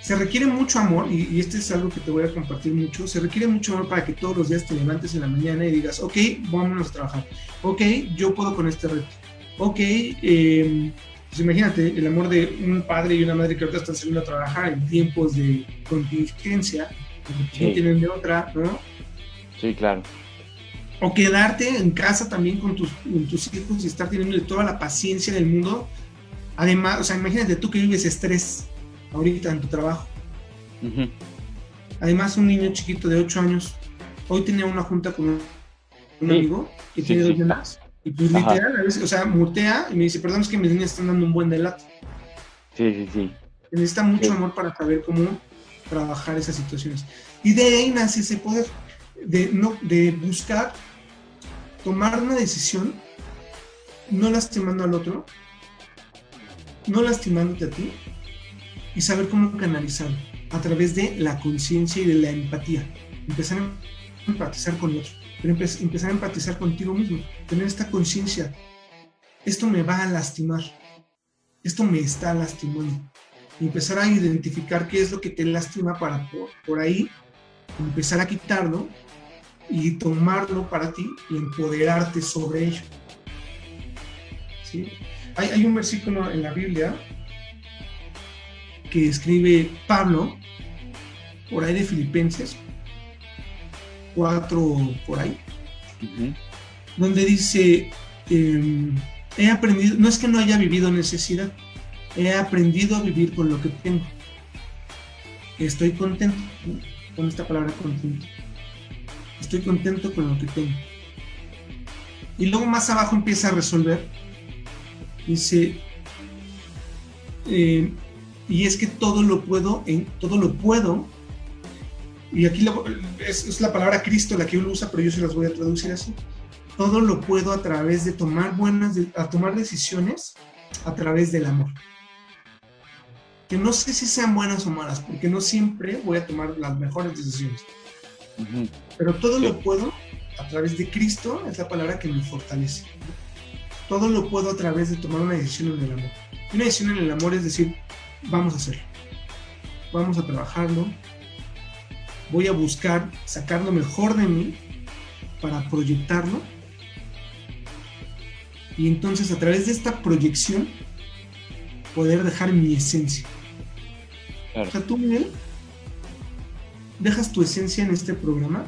se requiere mucho amor, y, y, este es algo que te voy a compartir mucho, se requiere mucho amor para que todos los días te levantes en la mañana y digas, ok, vámonos a trabajar. Ok, yo puedo con este reto. Ok, eh, pues imagínate el amor de un padre y una madre que ahorita están saliendo a trabajar en tiempos de contingencia, que no tienen de otra, ¿no?
Sí, claro.
O quedarte en casa también con tus, con tus hijos y estar teniendo toda la paciencia del mundo. Además, o sea, imagínate tú que vives estrés ahorita en tu trabajo. Además, un niño chiquito de 8 años, hoy tenía una junta con un, sí. amigo que sí, tiene dos sí. Y pues Ajá. literal, a veces, o sea, mutea y me dice, perdón, es que mis niñas están dando un buen delato.
Sí, sí, sí.
Necesita mucho amor para saber cómo trabajar esas situaciones. Y de ahí nace ese poder de, no, de buscar tomar una decisión no lastimando al otro, no lastimándote a ti y saber cómo canalizarlo a través de la conciencia y de la empatía. Empezar a empatizar con el otro pero empezar a empatizar contigo mismo, tener esta conciencia, esto me va a lastimar, esto me está lastimando, y empezar a identificar qué es lo que te lastima para por, por ahí empezar a quitarlo y tomarlo para ti y empoderarte sobre ello. ¿Sí? Hay, hay un versículo en la Biblia que escribe Pablo, por ahí de Filipenses, 4 por ahí, uh -huh. donde dice, eh, he aprendido, no es que no haya vivido necesidad, he aprendido a vivir con lo que tengo. Estoy contento con esta palabra contento. Estoy contento con lo que tengo. Y luego más abajo empieza a resolver. Dice, eh, y es que todo lo puedo, en, todo lo puedo y aquí lo, es, es, la palabra Cristo la que uno usa, pero yo se las voy a traducir así. Todo lo puedo a través de tomar buenas, a tomar decisiones a través del amor. Que no sé si sean buenas o malas, porque no siempre voy a tomar las mejores decisiones. Uh -huh. Pero todo sí. lo puedo a través de Cristo, es la palabra que me fortalece. Todo lo puedo a través de tomar una decisión en el amor. Y una decisión en el amor es decir, vamos a hacerlo. Vamos a trabajarlo, voy a buscar sacar lo mejor de mí para proyectarlo. Y entonces a través de esta proyección poder dejar mi esencia. Claro. O sea, tú, Miguel, dejas tu esencia en este programa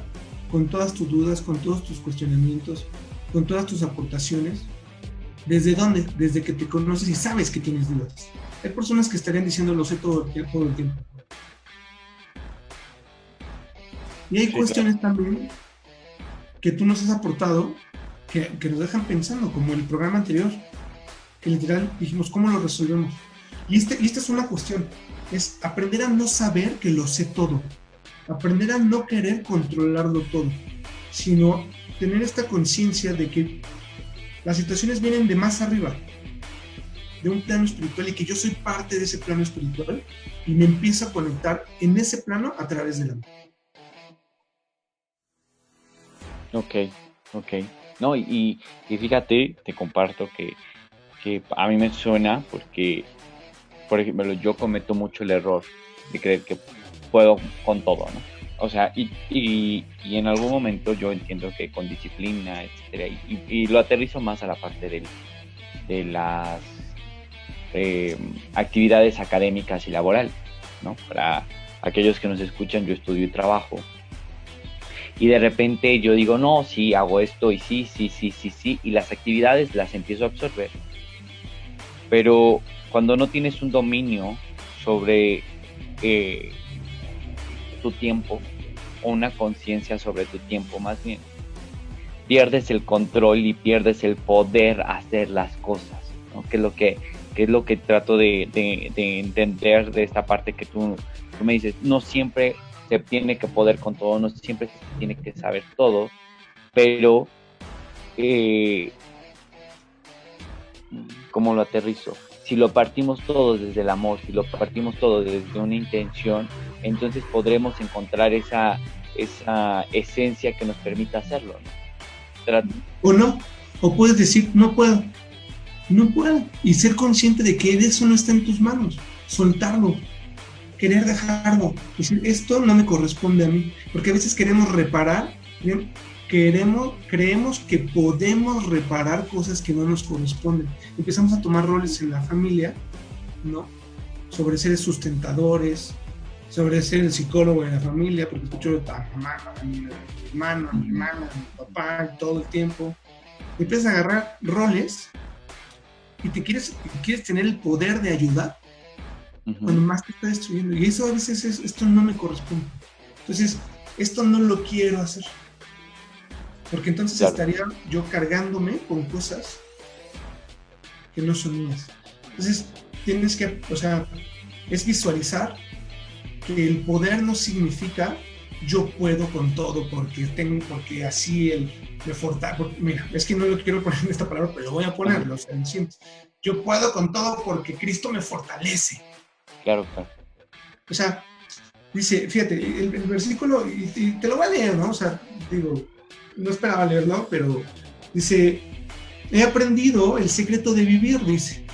con todas tus dudas, con todos tus cuestionamientos, con todas tus aportaciones. ¿Desde dónde? Desde que te conoces y sabes que tienes dudas. Hay personas que estarían diciendo lo sé todo, todo el tiempo. Y hay sí, cuestiones claro. también que tú nos has aportado que, que, nos dejan pensando, como el programa anterior, que literal dijimos, ¿cómo lo resolvemos? Y, este, y esta es una cuestión, es aprender a no saber que lo sé todo, aprender a no querer controlarlo todo, sino tener esta conciencia de que las situaciones vienen de más arriba, de un plano espiritual y que yo soy parte de ese plano espiritual y me empiezo a conectar en ese plano a través del amor.
Ok, ok. No, y, y fíjate, te comparto que, que, a mí me suena porque, por ejemplo, yo cometo mucho el error de creer que puedo con todo, ¿no? O sea, y, y, y en algún momento yo entiendo que con disciplina, etcétera, y, lo aterrizo más a la parte de, de las eh, actividades académicas y laborales, ¿no? Para aquellos que nos escuchan, yo estudio y trabajo, y de repente yo digo, no, sí, hago esto y sí, sí, sí, sí, sí, y las actividades las empiezo a absorber. Pero cuando no tienes un dominio sobre eh, tu tiempo, o una conciencia sobre tu tiempo más bien, pierdes el control y pierdes el poder hacer las cosas, ¿no? Que es lo que, que es lo que trato de, de, de entender de esta parte que tú, tú me dices, no siempre se tiene que poder con todo, no siempre se tiene que saber todo, pero eh, ¿cómo lo aterrizo? Si lo partimos todo desde el amor, si lo partimos todo desde una intención, entonces podremos encontrar esa, esa esencia que nos permita hacerlo.
O no, o puedes decir, no puedo, no puedo, y ser consciente de que eso no está en tus manos, soltarlo, querer dejarlo, decir, esto no me corresponde a mí, porque a veces queremos reparar, queremos, creemos que podemos reparar cosas que no nos corresponden. Empezamos a tomar roles en la familia, ¿no? Sobre ser sustentadores, sobre ser el psicólogo de la familia, porque escucho a mamá, a mi hermano, a mi hermana, a mi papá todo el tiempo. Empiezas a agarrar roles y te quieres, quieres tener el poder de ayudar cuando más te está destruyendo. Y eso a veces es, esto no me corresponde. Entonces, esto no lo quiero hacer. Porque entonces estaría yo cargándome con cosas que no son mías. Entonces, tienes que, o sea, es visualizar que el poder no significa yo puedo con todo porque tengo, porque así el me fortalece. Mira, es que no lo quiero poner en esta palabra, pero lo voy a ponerlo. O sea, yo puedo con todo porque Cristo me fortalece.
Claro, claro.
O sea, dice, fíjate, el, versículo, y, te lo voy a leer, ¿no? O sea, digo, no esperaba leerlo, pero dice, he aprendido el secreto de vivir, dice.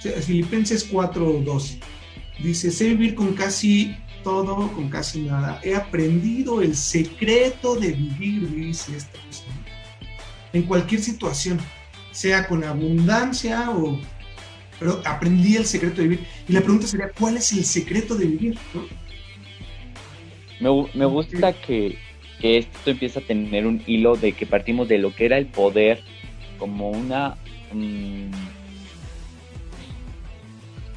Filipenses 4:12. Dice, sé vivir con casi todo, con casi nada. He aprendido el secreto de vivir, dice esta persona. En cualquier situación, sea con abundancia o... Pero aprendí el secreto de vivir. Y la pregunta sería, ¿cuál es el secreto de vivir?
Me, me gusta que, que esto empieza a tener un hilo de que partimos de lo que era el poder como una um,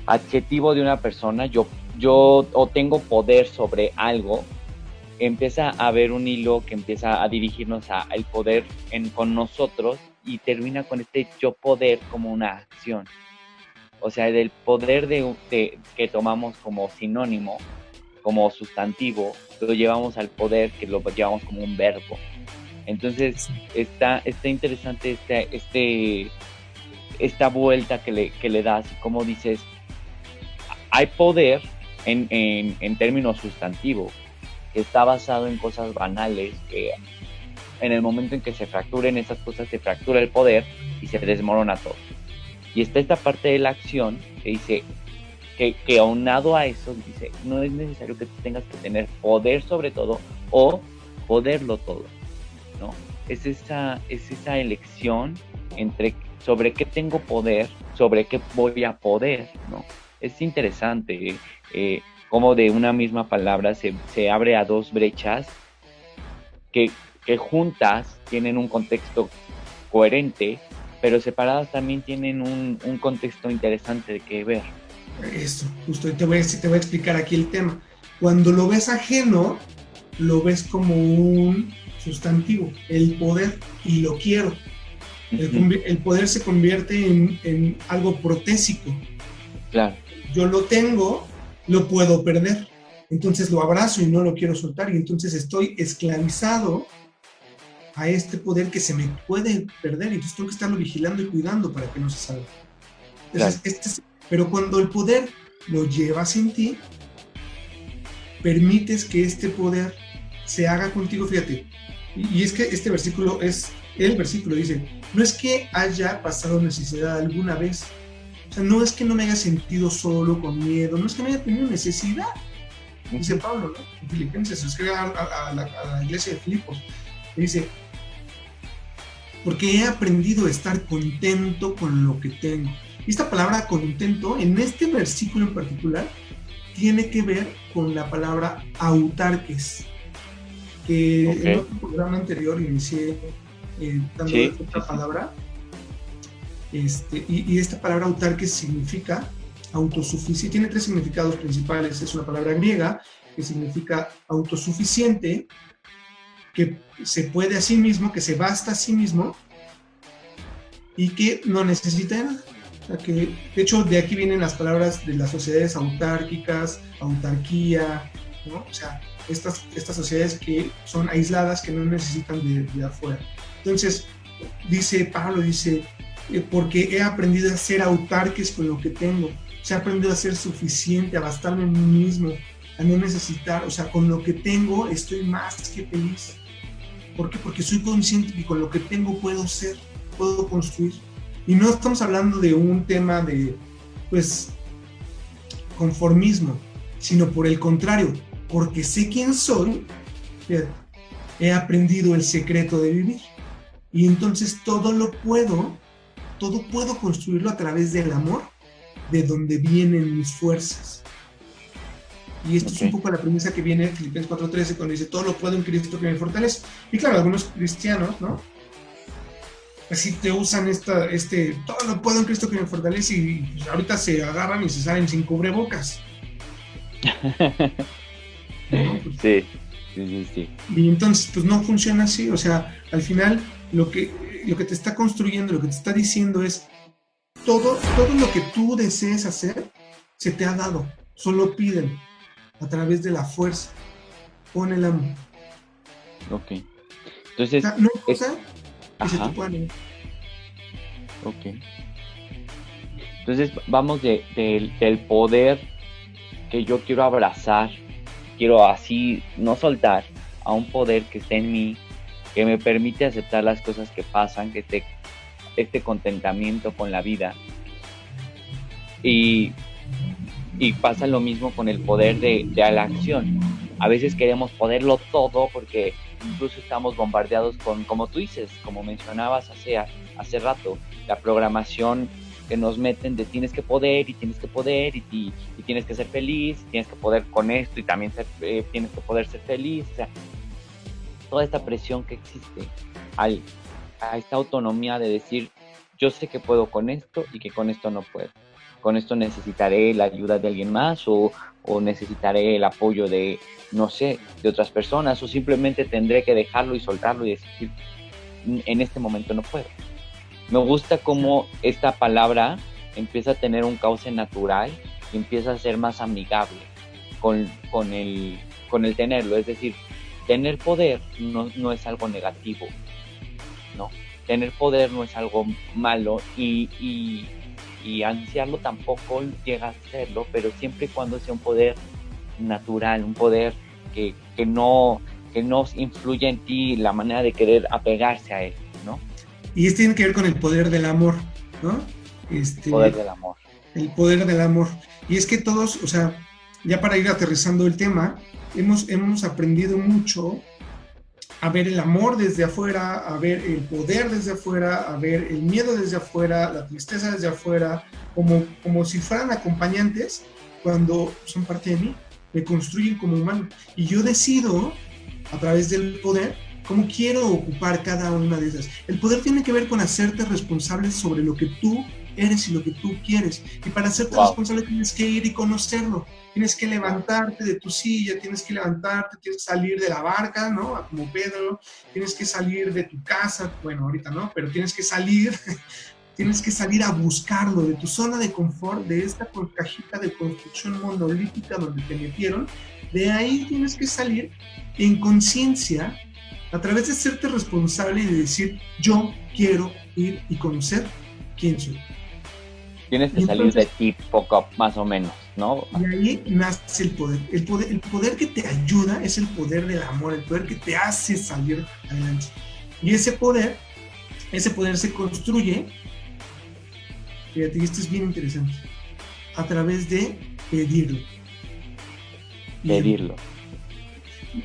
adjetivo de una persona, yo, yo o tengo poder sobre algo, empieza a haber un hilo que empieza a dirigirnos al poder en, con nosotros y termina con este yo poder como una acción. O sea, del poder de, de, que tomamos como sinónimo, como sustantivo, lo llevamos al poder que lo llevamos como un verbo. Entonces está, está interesante este, este, esta vuelta que le, que le das y como dices, hay poder en, en, en términos sustantivos que está basado en cosas banales que en el momento en que se fracturen esas cosas se fractura el poder y se desmorona todo. Y está esta parte de la acción que dice, que, que, aunado a eso, dice, no es necesario que tengas que tener poder sobre todo o poderlo todo, ¿no? Es esa, es elección entre sobre qué tengo poder, sobre qué voy a poder, ¿no? Es interesante eh, cómo de una misma palabra se, se abre a dos brechas que, que juntas tienen un contexto coherente, pero separadas también tienen un, un contexto interesante de que ver.
Esto, justo, te voy, a, te voy a explicar aquí el tema. Cuando lo ves ajeno, lo ves como un sustantivo, el poder, y lo quiero. El, el poder se convierte en, en, algo protésico.
Claro.
Yo lo tengo, lo puedo perder. Entonces lo abrazo y no lo quiero soltar. Y entonces estoy esclavizado a este poder que se me puede perder. Y entonces tengo que estarlo vigilando y cuidando para que no se salga. Entonces, claro. este es pero cuando el poder lo llevas en ti, permites que este poder se haga contigo, fíjate. Y, es que este versículo es, el versículo dice, no es que haya pasado necesidad alguna vez. O sea, no es que no me haya sentido solo, con miedo, no es que no haya tenido necesidad. Dice Pablo, ¿no? En Filipenses, se escribe a, a, a, la, a la iglesia de Filipos. Dice, porque he aprendido a estar contento con lo que tengo. Esta palabra contento, en este versículo en particular, tiene que ver con la palabra autarques, que okay. en otro programa anterior inicié eh, dando sí, otra sí, palabra. Este, y, y, esta palabra autarques significa autosuficiente, tiene tres significados principales. Es una palabra griega que significa autosuficiente, que se puede a sí mismo, que se basta a sí mismo y que no necesita nada. O sea, que, de hecho, de aquí vienen las palabras de las sociedades autárquicas, autarquía, ¿no? O sea, estas, estas sociedades que son aisladas, que no necesitan de, de afuera. Entonces, dice Pablo, dice, eh, porque he aprendido a ser autarques con lo que tengo. O sea, he aprendido a ser suficiente, a bastarme en mí mismo, a no necesitar, o sea, con lo que tengo estoy más que feliz. ¿Por qué? Porque soy consciente que con lo que tengo puedo ser, puedo construir. Y no estamos hablando de un tema de, pues, conformismo, sino por el contrario, porque sé quién soy, he aprendido el secreto de vivir. Y entonces todo lo puedo, todo puedo construirlo a través del amor, de donde vienen mis fuerzas. Y esto es un poco la premisa que viene en Filipenses 4:13 cuando dice, todo lo puedo en Cristo que me fortalece. Y claro, algunos cristianos, ¿no? Así te usan esta, este, todo lo puedo en Cristo que me fortalece y ahorita se agarran y se salen sin cubrebocas.
sí, sí, sí, sí.
Y entonces, pues no funciona así. O sea, al final, lo que, lo que te está construyendo, lo que te está diciendo es, todo, todo lo que tú desees hacer, se te ha dado. Solo piden a través de la fuerza. Pon el amor.
Ok. Entonces.
O sea, no que se te pueda negar.
Ok. Entonces vamos de, de- del poder que yo quiero abrazar, quiero así no soltar, a un poder que está en mí, que me permite aceptar las cosas que pasan, que este, este contentamiento con la vida. Y, y pasa lo mismo con el poder de, de la acción. A veces queremos poderlo todo porque incluso estamos bombardeados con, como tú dices, como mencionabas hace, hace rato, la programación que nos meten de tienes que poder y tienes que poder y, y, tienes que ser feliz, tienes que poder con esto y también ser, eh, tienes que poder ser feliz. O sea, toda esta presión que existe al, a esta autonomía de decir, yo sé que puedo con esto y que con esto no puedo. Con esto necesitaré la ayuda de alguien más o, o necesitaré el apoyo de, no sé, de otras personas o simplemente tendré que dejarlo y soltarlo y decir, en este momento no puedo. Me gusta cómo esta palabra empieza a tener un cauce natural y empieza a ser más amigable con, con, el, con el tenerlo. Es decir, tener poder no, no es algo negativo, ¿no? Tener poder no es algo malo y, y, y ansiarlo tampoco llega a serlo, pero siempre y cuando sea un poder natural, un poder que, que, no, que no influya en ti la manera de querer apegarse a él, ¿no?
Y esto tiene que ver con el poder del amor, ¿no? Este,
poder del amor.
El poder del amor. Y es que todos, o sea, ya para ir aterrizando el tema, hemos, hemos aprendido mucho a ver el amor desde afuera, a ver el poder desde afuera, a ver el miedo desde afuera, la tristeza desde afuera, como, como si fueran acompañantes cuando son parte de mí, me construyen como humano. Y yo decido, a través del poder, cómo quiero ocupar cada una de esas. El poder tiene que ver con hacerte responsable sobre lo que tú eres y lo que tú quieres. Y para hacerte wow. responsable tienes que ir y conocerlo. Tienes que levantarte de tu silla, tienes que levantarte, tienes que salir de la barca, ¿no? Como Pedro, tienes que salir de tu casa, bueno, ahorita no, pero tienes que salir, tienes que salir a buscarlo de tu zona de confort, de esta cajita de construcción monolítica donde te metieron. De ahí tienes que salir en conciencia a través de hacerte responsable y de decir, yo quiero ir y conocer quién soy.
Tienes que salir de ti poco más o menos, ¿no?
Y ahí nace el poder. el poder. El poder que te ayuda es el poder del amor, el poder que te hace salir adelante. Y ese poder, ese poder se construye, fíjate, esto es bien interesante, a través de pedirlo.
Pedirlo.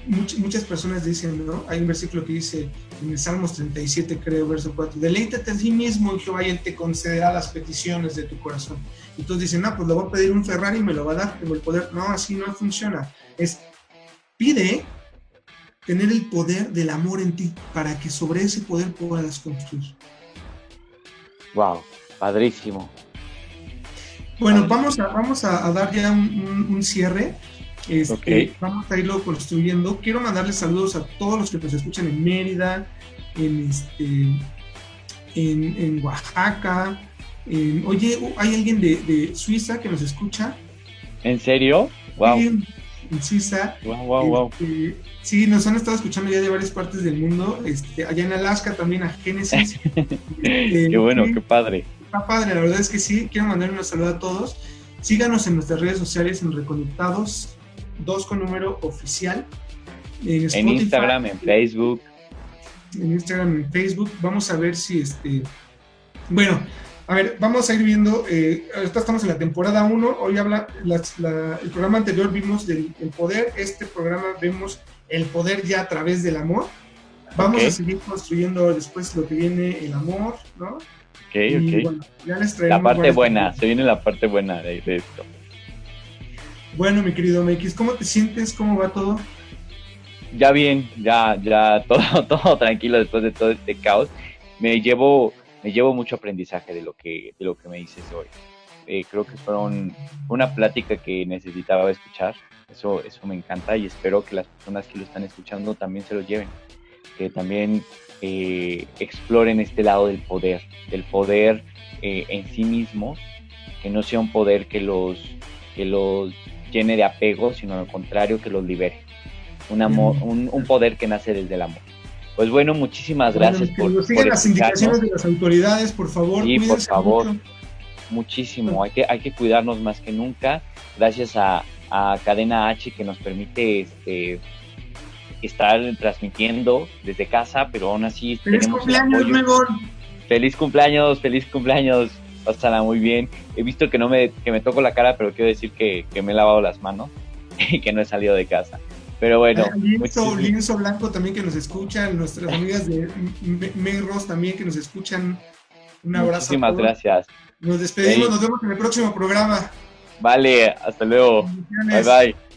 Much, muchas personas dicen, ¿no? Hay un versículo que dice en el Salmos 37, creo, verso 4, deleítate a ti mismo en Jehová y Él te concederá las peticiones de tu corazón. Y todos dicen, no, pues le voy a pedir un Ferrari y me lo va a dar, tengo el poder. No, así no funciona. Es, pide tener el poder del amor en ti para que sobre ese poder puedas construir.
Wow, padrísimo.
Bueno, vamos a, vamos a, a dar ya un, un, un cierre Este, Vamos a irlo construyendo. Quiero mandarles saludos a todos los que nos escuchan en Mérida, en, este, en, Oaxaca. oye, hay alguien de, Suiza que nos escucha.
¿En serio? Wow.
En, Suiza.
Wow, wow, wow.
Este, sí, nos han estado escuchando ya de varias partes del mundo. Este, allá en Alaska también a Génesis.
qué bueno, qué padre.
Está padre, la verdad es que sí. Quiero mandar un saludo a todos. Síganos en nuestras redes sociales en Reconectados, dos con número oficial.
En, Instagram, en Facebook.
En Instagram, en Facebook. Vamos a ver si este. Bueno, a ver, vamos a ir viendo. Eh, ahorita estamos en la temporada 1. Hoy habla. el programa anterior vimos del el poder. Este programa vemos el poder ya a través del amor. Vamos a seguir construyendo después lo que viene el amor, ¿no?
Ok, ok. la parte buena, se viene la parte buena de, esto.
Bueno, mi querido MX, ¿cómo te sientes? ¿Cómo va todo?
Ya bien, ya, ya todo, todo tranquilo después de todo este caos. Me llevo, me llevo mucho aprendizaje de lo que, de lo que me dices hoy. Eh, creo que fueron una plática que necesitaba escuchar. Eso, eso me encanta y espero que las personas que lo están escuchando también se lo lleven. Que también eh, exploren este lado del poder, del poder eh, en sí mismo, que no sea un poder que los, que los llene de apego, sino al contrario, que los libere. Un, amor, un, poder que nace desde el amor. Pues bueno, muchísimas gracias
por, por las indicaciones de las autoridades, por favor.
Sí, por favor. Muchísimo. Hay que, hay que cuidarnos más que nunca. Gracias a, a Cadena H que nos permite este, estar transmitiendo desde casa, pero aún así
feliz cumpleaños,
Feliz cumpleaños, feliz cumpleaños. Pásala muy bien. He visto que no me, que me toco la cara, pero quiero decir que, me he lavado las manos y que no he salido de casa. Pero bueno.
Lienzo, lienzo, Blanco también que nos escuchan, nuestras amigas de Ross también que nos escuchan. Un abrazo.
Muchísimas gracias.
Nos despedimos, nos vemos en el próximo programa.
Vale, hasta luego. Bye bye.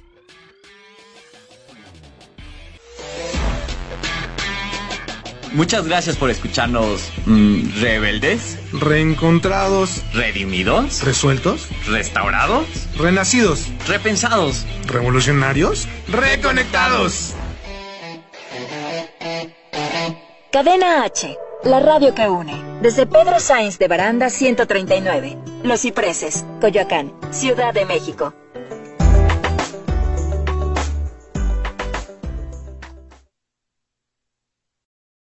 Muchas gracias por escucharnos mm, rebeldes,
reencontrados,
redimidos,
resueltos,
restaurados,
renacidos,
repensados,
revolucionarios, reconectados.
Cadena H, la radio que une. Desde Pedro Sainz de Baranda 139, Los Cipreses, Coyoacán, Ciudad de México.